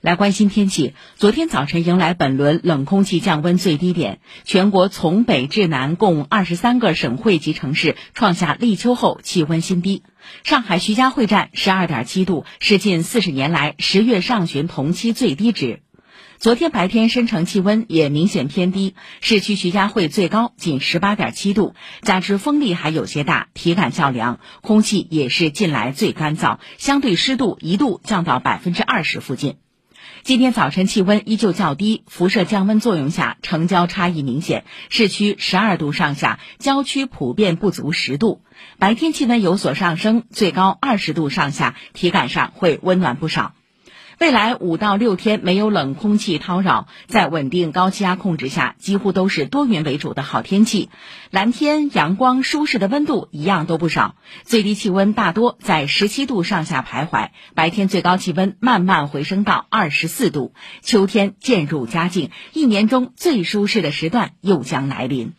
来关心天气。昨天早晨迎来本轮冷空气降温最低点，全国从北至南共二十三个省会级城市创下立秋后气温新低。上海徐家汇站十二点七度，是近四十年来十月上旬同期最低值。昨天白天深城气温也明显偏低，市区徐家汇最高仅十八点七度，加之风力还有些大，体感较凉，空气也是近来最干燥，相对湿度一度降到百分之二十附近。今天早晨气温依旧较低，辐射降温作用下，成交差异明显。市区十二度上下，郊区普遍不足十度。白天气温有所上升，最高二十度上下，体感上会温暖不少。未来五到六天没有冷空气叨扰，在稳定高气压控制下，几乎都是多云为主的好天气。蓝天、阳光、舒适的温度一样都不少，最低气温大多在十七度上下徘徊。白天最高气温慢慢回升到二十四度，秋天渐入佳境，一年中最舒适的时段又将来临。